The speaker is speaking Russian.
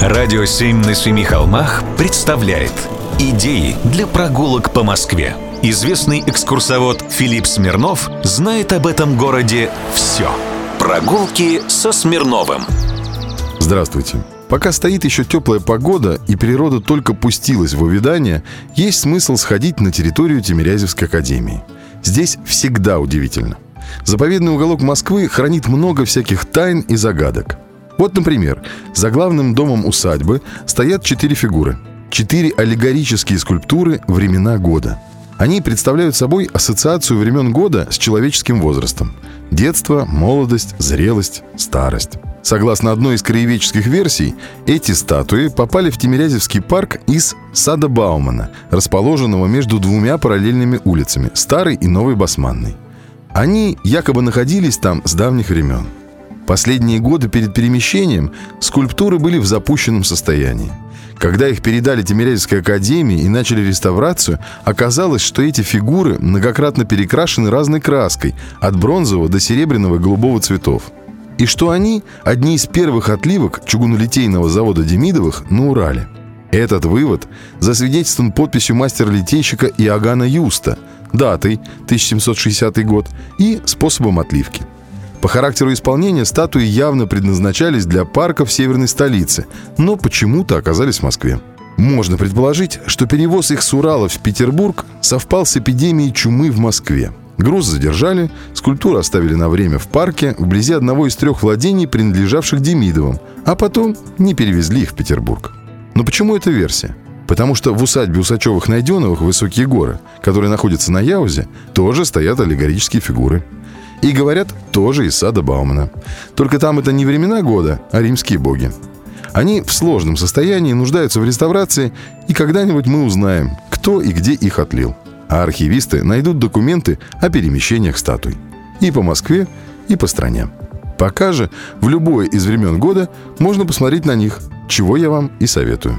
Радио «Семь на семи холмах» представляет Идеи для прогулок по Москве. Известный экскурсовод Филипп Смирнов знает об этом городе все. Прогулки со Смирновым. Здравствуйте. Пока стоит еще теплая погода и природа только пустилась в увядание, есть смысл сходить на территорию Тимирязевской академии. Здесь всегда удивительно. Заповедный уголок Москвы хранит много всяких тайн и загадок. Вот, например, за главным домом усадьбы стоят четыре фигуры. Четыре аллегорические скульптуры «Времена года». Они представляют собой ассоциацию времен года с человеческим возрастом. Детство, молодость, зрелость, старость. Согласно одной из краеведческих версий, эти статуи попали в Тимирязевский парк из сада Баумана, расположенного между двумя параллельными улицами – Старой и Новой Басманной. Они якобы находились там с давних времен. Последние годы перед перемещением скульптуры были в запущенном состоянии. Когда их передали Тимирязевской академии и начали реставрацию, оказалось, что эти фигуры многократно перекрашены разной краской, от бронзового до серебряного и голубого цветов. И что они – одни из первых отливок чугунолитейного завода Демидовых на Урале. Этот вывод засвидетельствован подписью мастера-литейщика Иоганна Юста, датой 1760 год и способом отливки – по характеру исполнения статуи явно предназначались для парков северной столицы, но почему-то оказались в Москве. Можно предположить, что перевоз их с Урала в Петербург совпал с эпидемией чумы в Москве. Груз задержали, скульптуру оставили на время в парке вблизи одного из трех владений, принадлежавших Демидовым, а потом не перевезли их в Петербург. Но почему эта версия? Потому что в усадьбе Усачевых-Найденовых Высокие горы, которые находятся на Яузе, тоже стоят аллегорические фигуры – и говорят, тоже из сада Баумана. Только там это не времена года, а римские боги. Они в сложном состоянии, нуждаются в реставрации, и когда-нибудь мы узнаем, кто и где их отлил. А архивисты найдут документы о перемещениях статуй. И по Москве, и по стране. Пока же в любое из времен года можно посмотреть на них, чего я вам и советую.